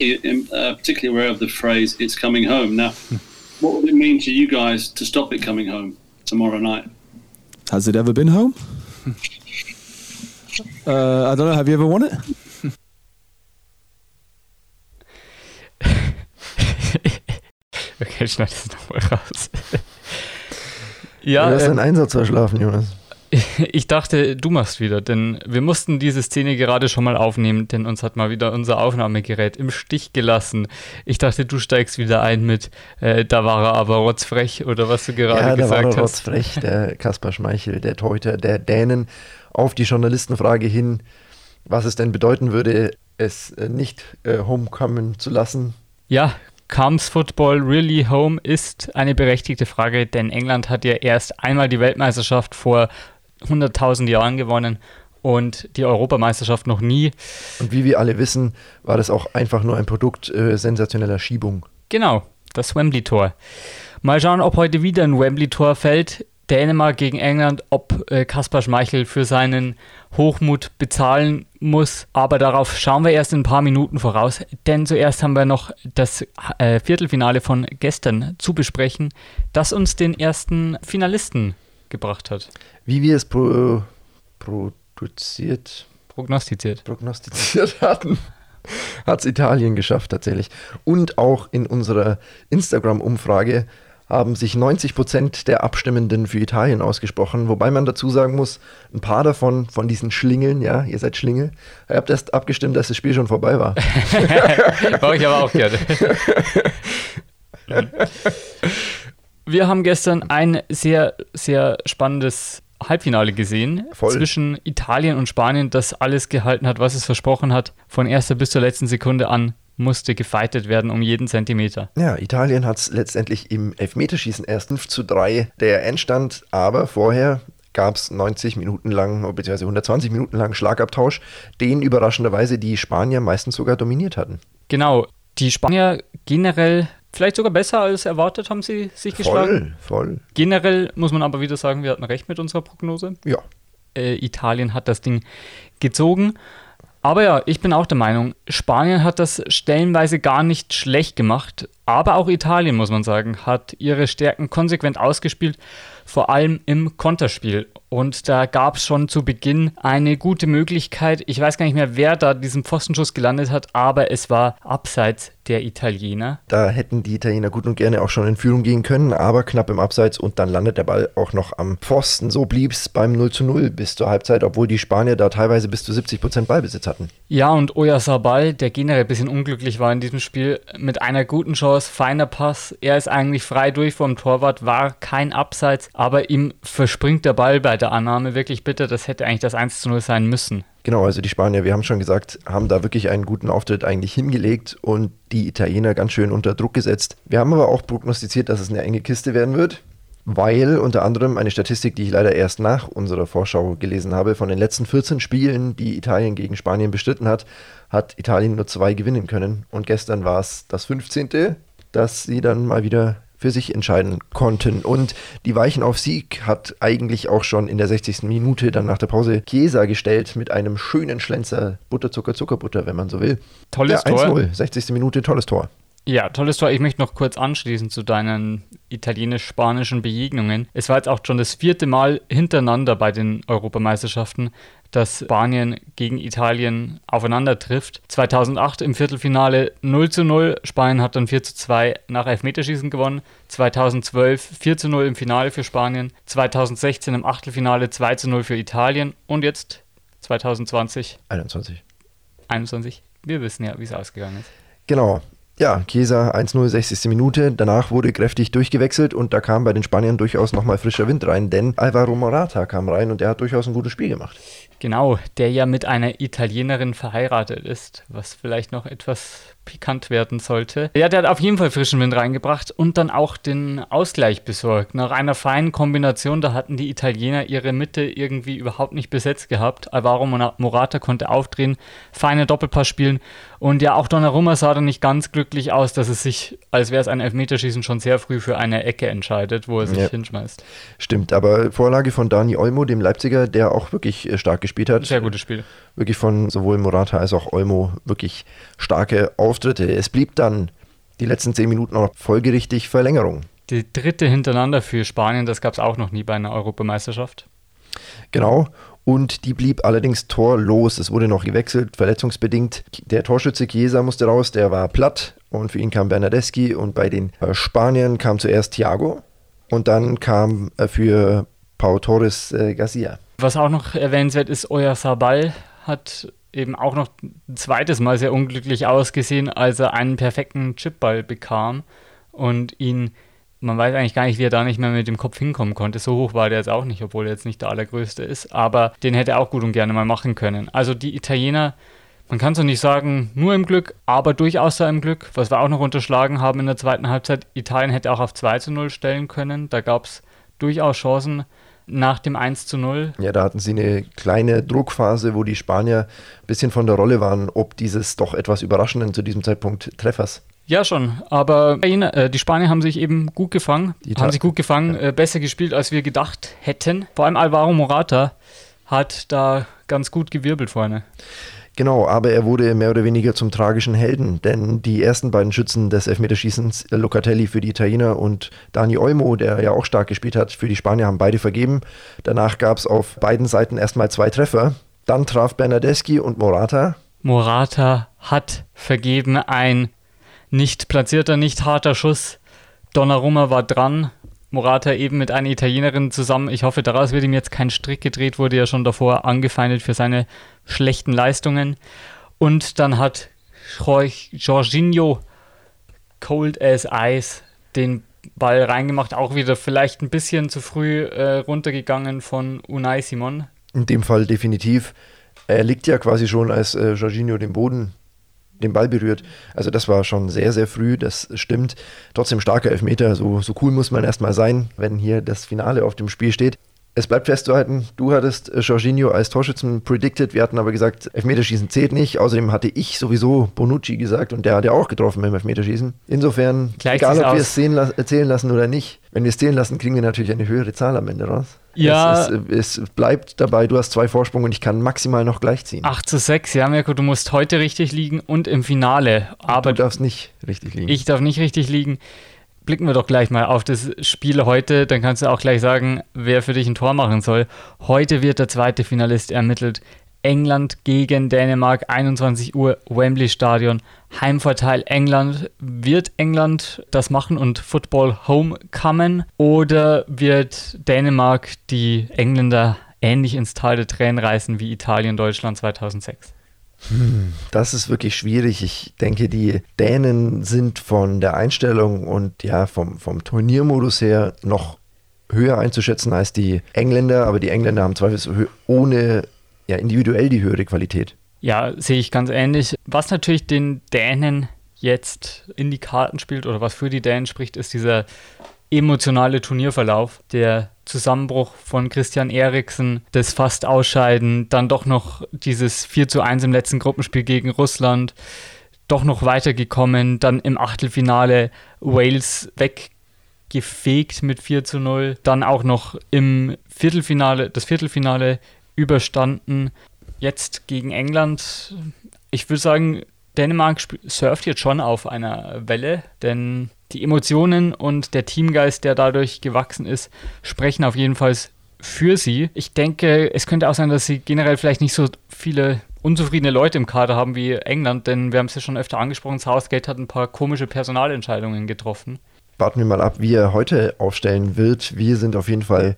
I'm uh, particularly aware of the phrase "it's coming home." Now, what would it mean to you guys to stop it coming home tomorrow night? Has it ever been home? uh, I don't know. Have you ever won it? okay, schneid das nochmal raus. ja, du hast ähm, deinen Einsatz verschlafen, Jonas. ich dachte, du machst wieder, denn wir mussten diese Szene gerade schon mal aufnehmen, denn uns hat mal wieder unser Aufnahmegerät im Stich gelassen. Ich dachte, du steigst wieder ein mit, äh, da war er aber rotzfrech oder was du gerade ja, da war gesagt er hast. rotzfrech, der Kaspar Schmeichel, der Torhüter der Dänen, auf die Journalistenfrage hin, was es denn bedeuten würde, es äh, nicht äh, homekommen zu lassen. Ja, comes Football really home ist eine berechtigte Frage, denn England hat ja erst einmal die Weltmeisterschaft vor 100.000 Jahren gewonnen und die Europameisterschaft noch nie. Und wie wir alle wissen, war das auch einfach nur ein Produkt äh, sensationeller Schiebung. Genau, das Wembley-Tor. Mal schauen, ob heute wieder ein Wembley-Tor fällt. Dänemark gegen England, ob äh, Kaspar Schmeichel für seinen Hochmut bezahlen muss. Aber darauf schauen wir erst in ein paar Minuten voraus, denn zuerst haben wir noch das äh, Viertelfinale von gestern zu besprechen, das uns den ersten Finalisten gebracht hat. Wie wir es pro, produziert, Prognostiziert. prognostiziert hatten, hat es Italien geschafft tatsächlich. Und auch in unserer Instagram-Umfrage haben sich 90 Prozent der Abstimmenden für Italien ausgesprochen, wobei man dazu sagen muss, ein paar davon, von diesen Schlingeln, ja, ihr seid Schlingel, ihr habt erst abgestimmt, dass das Spiel schon vorbei war. War ich aber auch gerne. Wir haben gestern ein sehr, sehr spannendes Halbfinale gesehen Voll. zwischen Italien und Spanien, das alles gehalten hat, was es versprochen hat. Von erster bis zur letzten Sekunde an musste gefeitet werden um jeden Zentimeter. Ja, Italien hat es letztendlich im Elfmeterschießen erst 5 zu 3 der Endstand, aber vorher gab es 90 Minuten lang, beziehungsweise 120 Minuten lang Schlagabtausch, den überraschenderweise die Spanier meistens sogar dominiert hatten. Genau, die Spanier generell vielleicht sogar besser als erwartet haben sie sich geschlagen. Voll, voll. Generell muss man aber wieder sagen, wir hatten recht mit unserer Prognose. Ja, äh, Italien hat das Ding gezogen. Aber ja, ich bin auch der Meinung, Spanien hat das stellenweise gar nicht schlecht gemacht. Aber auch Italien, muss man sagen, hat ihre Stärken konsequent ausgespielt, vor allem im Konterspiel. Und da gab es schon zu Beginn eine gute Möglichkeit. Ich weiß gar nicht mehr, wer da diesen Pfostenschuss gelandet hat, aber es war abseits der Italiener. da hätten die Italiener gut und gerne auch schon in Führung gehen können, aber knapp im Abseits und dann landet der Ball auch noch am Pfosten. So blieb es beim 0 zu 0 bis zur Halbzeit, obwohl die Spanier da teilweise bis zu 70 Prozent Ballbesitz hatten. Ja, und Oyarzabal, der generell ein bisschen unglücklich war in diesem Spiel, mit einer guten Chance, feiner Pass. Er ist eigentlich frei durch vom Torwart, war kein Abseits, aber ihm verspringt der Ball bei der Annahme wirklich bitter. Das hätte eigentlich das 1 zu 0 sein müssen. Genau, also die Spanier, wir haben schon gesagt, haben da wirklich einen guten Auftritt eigentlich hingelegt und die Italiener ganz schön unter Druck gesetzt. Wir haben aber auch prognostiziert, dass es eine enge Kiste werden wird, weil unter anderem eine Statistik, die ich leider erst nach unserer Vorschau gelesen habe, von den letzten 14 Spielen, die Italien gegen Spanien bestritten hat, hat Italien nur zwei gewinnen können und gestern war es das 15., dass sie dann mal wieder für sich entscheiden konnten. Und die Weichen auf Sieg hat eigentlich auch schon in der 60. Minute dann nach der Pause Chiesa gestellt mit einem schönen Schlenzer Butterzucker, Zuckerbutter, wenn man so will. Tolles ja, Tor. 1-0, 60. Minute, tolles Tor. Ja, tolles Tor. Ich möchte noch kurz anschließen zu deinen italienisch-spanischen Begegnungen. Es war jetzt auch schon das vierte Mal hintereinander bei den Europameisterschaften, dass Spanien gegen Italien aufeinander trifft. 2008 im Viertelfinale 0 zu 0. Spanien hat dann 4 zu 2 nach Elfmeterschießen gewonnen. 2012 4 zu 0 im Finale für Spanien. 2016 im Achtelfinale 2 zu 0 für Italien. Und jetzt 2020, 21. 21. Wir wissen ja, wie es ausgegangen ist. Genau. Ja, Chiesa 1-0, 60. Minute. Danach wurde kräftig durchgewechselt und da kam bei den Spaniern durchaus nochmal frischer Wind rein, denn Alvaro Morata kam rein und der hat durchaus ein gutes Spiel gemacht. Genau, der ja mit einer Italienerin verheiratet ist, was vielleicht noch etwas pikant werden sollte. Ja, der hat auf jeden Fall frischen Wind reingebracht und dann auch den Ausgleich besorgt. Nach einer feinen Kombination, da hatten die Italiener ihre Mitte irgendwie überhaupt nicht besetzt gehabt. Alvaro Morata konnte aufdrehen, feine Doppelpass spielen und ja, auch Donnarumma sah dann nicht ganz glücklich aus, dass es sich, als wäre es ein Elfmeterschießen, schon sehr früh für eine Ecke entscheidet, wo er sich Ja. hinschmeißt. Stimmt, aber Vorlage von Dani Olmo, dem Leipziger, der auch wirklich äh, stark gespielt gespielt hat. Sehr gutes Spiel. Wirklich von sowohl Morata als auch Olmo wirklich starke Auftritte. Es blieb dann die letzten zehn Minuten auch folgerichtig Verlängerung. Die dritte hintereinander für Spanien, das gab es auch noch nie bei einer Europameisterschaft. Genau. Und die blieb allerdings torlos. Es wurde noch gewechselt, verletzungsbedingt. Der Torschütze Chiesa musste raus, der war platt. Und für ihn kam Bernadeschi. Und bei den äh, Spaniern kam zuerst Thiago. Und dann kam äh, für Pau Torres äh, Garcia. Was auch noch erwähnenswert ist, Euer Sabal hat eben auch noch ein zweites Mal sehr unglücklich ausgesehen, als er einen perfekten Chipball bekam und ihn, man weiß eigentlich gar nicht, wie er da nicht mehr mit dem Kopf hinkommen konnte. So hoch war der jetzt auch nicht, obwohl er jetzt nicht der allergrößte ist, aber den hätte er auch gut und gerne mal machen können. Also die Italiener, man kann so nicht sagen, nur im Glück, aber durchaus da im Glück. Was wir auch noch unterschlagen haben in der zweiten Halbzeit, Italien hätte auch auf 2 zu 0 stellen können. Da gab es durchaus Chancen nach dem 1 zu 0. Ja, da hatten sie eine kleine Druckphase, wo die Spanier ein bisschen von der Rolle waren, ob dieses doch etwas überraschenden zu diesem Zeitpunkt Treffers. Ja, schon. Aber äh, die Spanier haben sich eben gut gefangen. Die haben sich gut gefangen, ja. Äh, besser gespielt, als wir gedacht hätten. Vor allem Alvaro Morata hat da ganz gut gewirbelt vorne. Genau, aber er wurde mehr oder weniger zum tragischen Helden, denn die ersten beiden Schützen des Elfmeterschießens, äh, Locatelli für die Italiener und Dani Olmo, der ja auch stark gespielt hat, für die Spanier haben beide vergeben. Danach gab es auf beiden Seiten erstmal zwei Treffer. Dann traf Bernadeschi und Morata. Morata hat vergeben ein nicht platzierter, nicht harter Schuss. Donnarumma war dran. Morata eben mit einer Italienerin zusammen. Ich hoffe, daraus wird ihm jetzt kein Strick gedreht, wurde ja schon davor angefeindet für seine schlechten Leistungen. Und dann hat Jorginho Cold as Ice den Ball reingemacht, auch wieder vielleicht ein bisschen zu früh äh, runtergegangen von Unai Simon. In dem Fall definitiv. Er liegt ja quasi schon, als äh, Jorginho den Boden den Ball berührt. Also das war schon sehr, sehr früh, das stimmt. Trotzdem starker Elfmeter, so, so cool muss man erstmal sein, wenn hier das Finale auf dem Spiel steht. Es bleibt festzuhalten, du hattest äh, Jorginho als Torschützen predicted, wir hatten aber gesagt, Elfmeterschießen zählt nicht. Außerdem hatte ich sowieso Bonucci gesagt und der hat ja auch getroffen beim Elfmeterschießen. Insofern, Gleich egal ob aus. wir es zählen, zählen lassen oder nicht, wenn wir es zählen lassen, kriegen wir natürlich eine höhere Zahl am Ende raus. Ja. Es, es, es, bleibt dabei, du hast zwei Vorsprung und ich kann maximal noch gleichziehen. 8 zu 6, ja, Mirko, du musst heute richtig liegen und im Finale. Aber du darfst nicht richtig liegen. Ich darf nicht richtig liegen. Blicken wir doch gleich mal auf das Spiel heute, dann kannst du auch gleich sagen, wer für dich ein Tor machen soll. Heute wird der zweite Finalist ermittelt. England gegen Dänemark, 21 Uhr, Wembley Stadion. Heimvorteil England. Wird England das machen und Football Homecoming? Oder wird Dänemark die Engländer ähnlich ins Tal der Tränen reißen wie Italien, Deutschland 2006? Das ist wirklich schwierig. Ich denke, die Dänen sind von der Einstellung und ja, vom, vom Turniermodus her noch höher einzuschätzen als die Engländer, aber die Engländer haben zweifelsohne ohne ja, individuell die höhere Qualität. Ja, sehe ich ganz ähnlich. Was natürlich den Dänen jetzt in die Karten spielt oder was für die Dänen spricht, ist dieser emotionale Turnierverlauf, der Zusammenbruch von Christian Eriksen, das fast Ausscheiden, dann doch noch dieses 4 zu 1 im letzten Gruppenspiel gegen Russland, doch noch weitergekommen, dann im Achtelfinale Wales weggefegt mit 4 zu 0, dann auch noch im Viertelfinale, das Viertelfinale überstanden, jetzt gegen England. Ich würde sagen, Dänemark surft jetzt schon auf einer Welle, denn die Emotionen und der Teamgeist, der dadurch gewachsen ist, sprechen auf jeden Fall für sie. Ich denke, es könnte auch sein, dass sie generell vielleicht nicht so viele unzufriedene Leute im Kader haben wie England, denn wir haben es ja schon öfter angesprochen, Southgate hat ein paar komische Personalentscheidungen getroffen. Warten wir mal ab, wie er heute aufstellen wird. Wir sind auf jeden Fall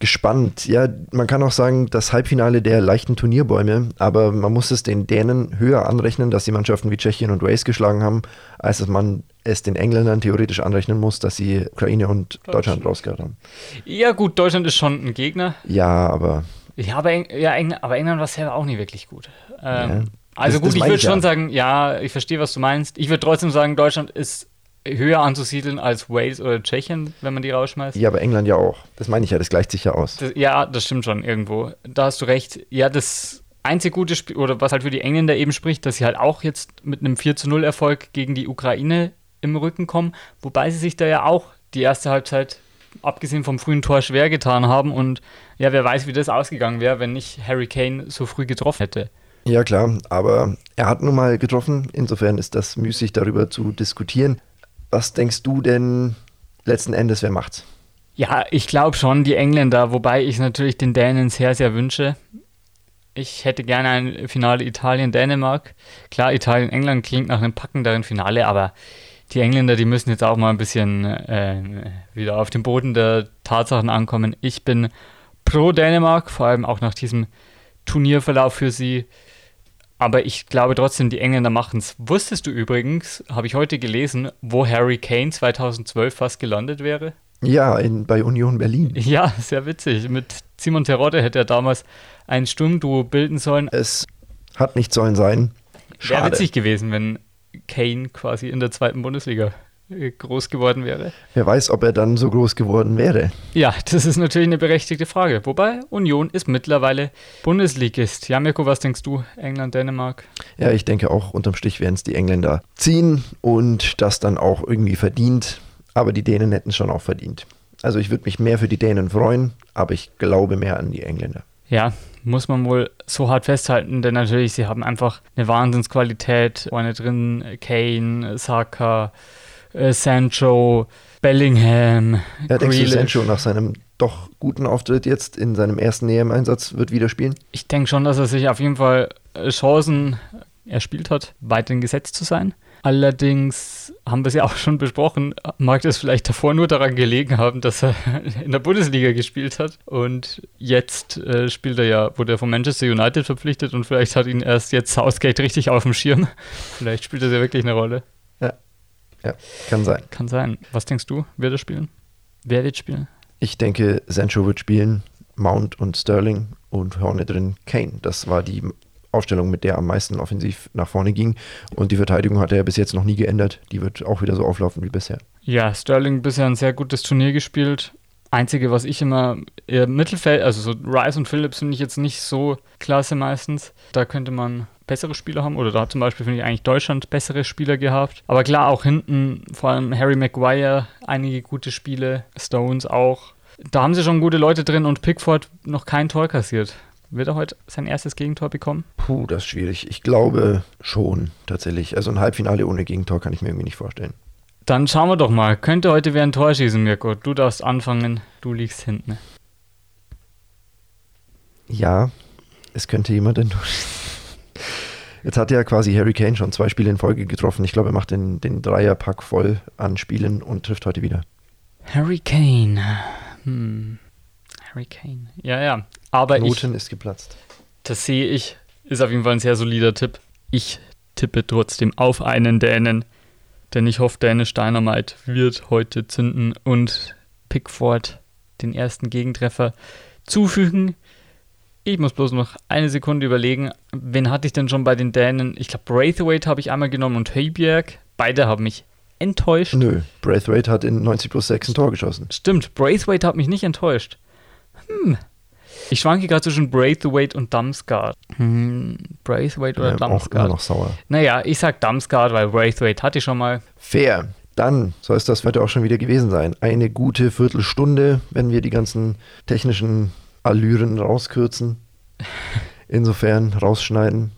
gespannt. Ja, man kann auch sagen, das Halbfinale der leichten Turnierbäume, aber man muss es den Dänen höher anrechnen, dass die Mannschaften wie Tschechien und Wales geschlagen haben, als dass man es den Engländern theoretisch anrechnen muss, dass sie Ukraine und Deutschland, Deutschland rausgehört haben. Ja, gut, Deutschland ist schon ein Gegner. Ja, aber. Ja, aber, Eng ja, Eng aber England war selber auch nie wirklich gut. Ähm, ja. Also das, gut, das ich würde schon ja. sagen, ja, ich verstehe, was du meinst. Ich würde trotzdem sagen, Deutschland ist höher anzusiedeln als Wales oder Tschechien, wenn man die rausschmeißt. Ja, aber England ja auch. Das meine ich ja, das gleicht sich ja aus. Das, ja, das stimmt schon irgendwo. Da hast du recht. Ja, das einzige gute Spiel, oder was halt für die Engländer eben spricht, dass sie halt auch jetzt mit einem 4 zu 0 Erfolg gegen die Ukraine im Rücken kommen, wobei sie sich da ja auch die erste Halbzeit abgesehen vom frühen Tor schwer getan haben. Und ja, wer weiß, wie das ausgegangen wäre, wenn nicht Harry Kane so früh getroffen hätte. Ja, klar, aber er hat nun mal getroffen. Insofern ist das müßig, darüber zu diskutieren. Was denkst du denn letzten Endes, wer macht's? Ja, ich glaube schon die Engländer, wobei ich natürlich den Dänen sehr, sehr wünsche. Ich hätte gerne ein Finale Italien-Dänemark. Klar, Italien-England klingt nach einem packenderen Finale, aber die Engländer, die müssen jetzt auch mal ein bisschen äh, wieder auf den Boden der Tatsachen ankommen. Ich bin pro Dänemark, vor allem auch nach diesem Turnierverlauf für sie. Aber ich glaube trotzdem, die Engländer machen es. Wusstest du übrigens, habe ich heute gelesen, wo Harry Kane 2012 fast gelandet wäre? Ja, in, bei Union Berlin. Ja, sehr witzig. Mit Simon Terodde hätte er damals ein Sturmduo bilden sollen. Es hat nicht sollen sein. Wäre witzig gewesen, wenn Kane quasi in der zweiten Bundesliga äh, groß geworden wäre. Wer weiß, ob er dann so groß geworden wäre. Ja, das ist natürlich eine berechtigte Frage. Wobei Union ist mittlerweile Bundesligist. Ja, Mirko, was denkst du? England, Dänemark? Ja, ich denke auch, unterm Strich werden es die Engländer ziehen und das dann auch irgendwie verdient. Aber die Dänen hätten es schon auch verdient. Also ich würde mich mehr für die Dänen freuen, aber ich glaube mehr an die Engländer. Ja, muss man wohl so hart festhalten, denn natürlich, sie haben einfach eine Wahnsinnsqualität. Vorne drin Kane, Saka, äh, Sancho, Bellingham. Ja, denkst du, Sancho nach seinem doch guten Auftritt jetzt in seinem ersten EM-Einsatz wird wieder spielen? Ich denke schon, dass er sich auf jeden Fall äh, Chancen erspielt hat, weiterhin gesetzt zu sein. Allerdings haben wir es ja auch schon besprochen, mag das vielleicht davor nur daran gelegen haben, dass er in der Bundesliga gespielt hat. Und jetzt äh, spielt er ja, wurde er von Manchester United verpflichtet und vielleicht hat ihn erst jetzt Southgate richtig auf dem Schirm. Vielleicht spielt das ja wirklich eine Rolle. Ja. Ja, kann sein. Kann sein. Was denkst du? Wird er spielen? Wer wird spielen? Ich denke, Sancho wird spielen, Mount und Sterling und vorne drin Kane. Das war die Aufstellung, mit der am meisten offensiv nach vorne ging. Und die Verteidigung hat er ja bis jetzt noch nie geändert. Die wird auch wieder so auflaufen wie bisher. Ja, Sterling bisher ein sehr gutes Turnier gespielt. Einzige, was ich immer im Mittelfeld, also so Rice und Phillips finde ich jetzt nicht so klasse meistens. Da könnte man bessere Spieler haben. Oder da hat zum Beispiel, finde ich, eigentlich Deutschland bessere Spieler gehabt. Aber klar, auch hinten, vor allem Harry Maguire, einige gute Spiele, Stones auch. Da haben sie schon gute Leute drin und Pickford noch kein Tor kassiert. Wird er heute sein erstes Gegentor bekommen? Puh, das ist schwierig. Ich glaube schon, tatsächlich. Also ein Halbfinale ohne Gegentor kann ich mir irgendwie nicht vorstellen. Dann schauen wir doch mal. Könnte heute wer ein Tor schießen, Mirko? Du darfst anfangen, du liegst hinten. Ja, es könnte jemand ein Tor Jetzt hat ja quasi Harry Kane schon zwei Spiele in Folge getroffen. Ich glaube, er macht den, den Dreierpack voll an Spielen und trifft heute wieder. Harry Kane. Hm. Harry Kane. Ja, ja. Aber Knoten ich, ist geplatzt. Das sehe ich. Ist auf jeden Fall ein sehr solider Tipp. Ich tippe trotzdem auf einen Dänen. Denn ich hoffe, Dänisch Dynamite wird heute zünden und Pickford den ersten Gegentreffer zufügen. Ich muss bloß noch eine Sekunde überlegen, wen hatte ich denn schon bei den Dänen? Ich glaube, Braithwaite habe ich einmal genommen und Höjbjerg. Beide haben mich enttäuscht. Nö, Braithwaite hat in 90 plus 6 ein Tor geschossen. Stimmt, Braithwaite hat mich nicht enttäuscht. Hm. Ich schwanke gerade zwischen Braithwaite und Damsgaard. Hm, Braithwaite oder Ja, auch Damsgaard? immer noch sauer. Naja, ich sag Damsgaard, weil Braithwaite hatte ich schon mal. Fair. Dann soll es das heute auch schon wieder gewesen sein. Eine gute Viertelstunde, wenn wir die ganzen technischen Allüren rauskürzen. Insofern rausschneiden.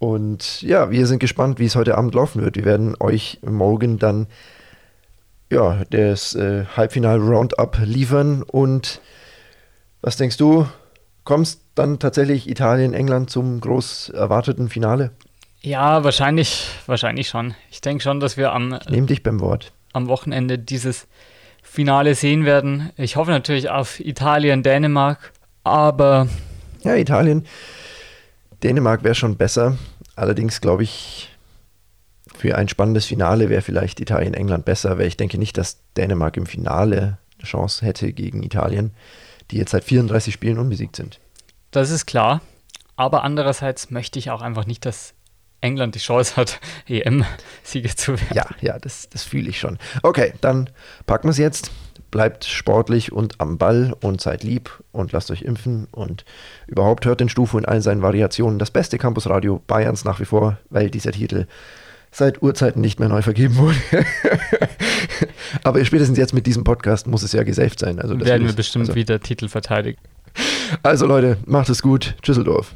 Und ja, wir sind gespannt, wie es heute Abend laufen wird. Wir werden euch morgen dann ja, das äh, Halbfinal-Roundup liefern. Und was denkst du? Kommst dann tatsächlich Italien, England zum groß erwarteten Finale? Ja, wahrscheinlich, wahrscheinlich schon. Ich denke schon, dass wir am, Nehm dich beim Wort. am Wochenende dieses Finale sehen werden. Ich hoffe natürlich auf Italien, Dänemark, aber Ja, Italien. Dänemark wäre schon besser. Allerdings glaube ich, für ein spannendes Finale wäre vielleicht Italien-England besser, weil ich denke nicht, dass Dänemark im Finale eine Chance hätte gegen Italien, die jetzt seit 34 Spielen unbesiegt sind. das ist klar. Aber andererseits möchte ich auch einfach nicht, dass England die Chance hat, EM-Sieger zu werden. Ja, ja, das, das fühle ich schon. Okay, dann packen wir es jetzt. Bleibt sportlich und am Ball und seid lieb und lasst euch impfen und überhaupt hört den Stufo in allen seinen Variationen. Das beste Campusradio Bayerns nach wie vor, weil dieser Titel seit Urzeiten nicht mehr neu vergeben wurde. Aber spätestens jetzt mit diesem Podcast muss es ja gesaved sein. Also das Werden wir bestimmt also, wieder Titel verteidigen. also Leute, macht es gut. Tschüsseldorf.